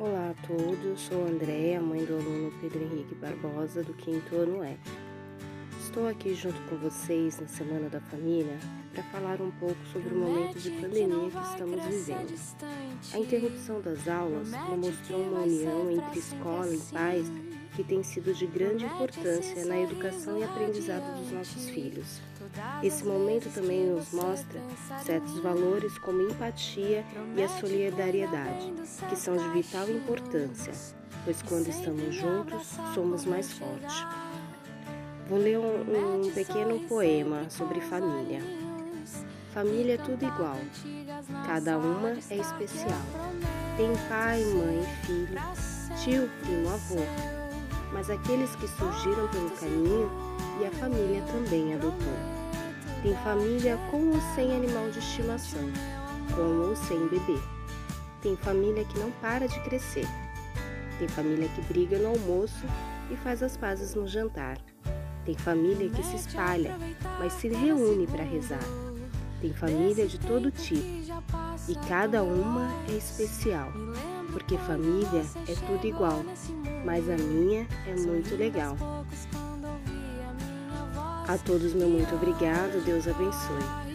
Olá a todos, sou Andréa, mãe do aluno Pedro Henrique Barbosa, do quinto ano E. Estou aqui junto com vocês na Semana da Família para falar um pouco sobre o momento de pandemia que estamos vivendo. A interrupção das aulas mostrou uma união entre escola e pais que tem sido de grande importância na educação e aprendizado dos nossos filhos. Esse momento também nos mostra certos valores como empatia e a solidariedade, que são de vital importância, pois quando estamos juntos, somos mais fortes. Vou ler um, um pequeno poema sobre família. Família é tudo igual, cada uma é especial. Tem pai, mãe, filho, tio, primo, avô. Mas aqueles que surgiram pelo caminho e a família também adotou. Tem família com ou sem animal de estimação, com ou sem bebê. Tem família que não para de crescer. Tem família que briga no almoço e faz as pazes no jantar. Tem família que se espalha, mas se reúne para rezar. Tem família de todo tipo e cada uma é especial, porque família é tudo igual, mas a minha é muito legal. A todos, meu muito obrigado. Deus abençoe.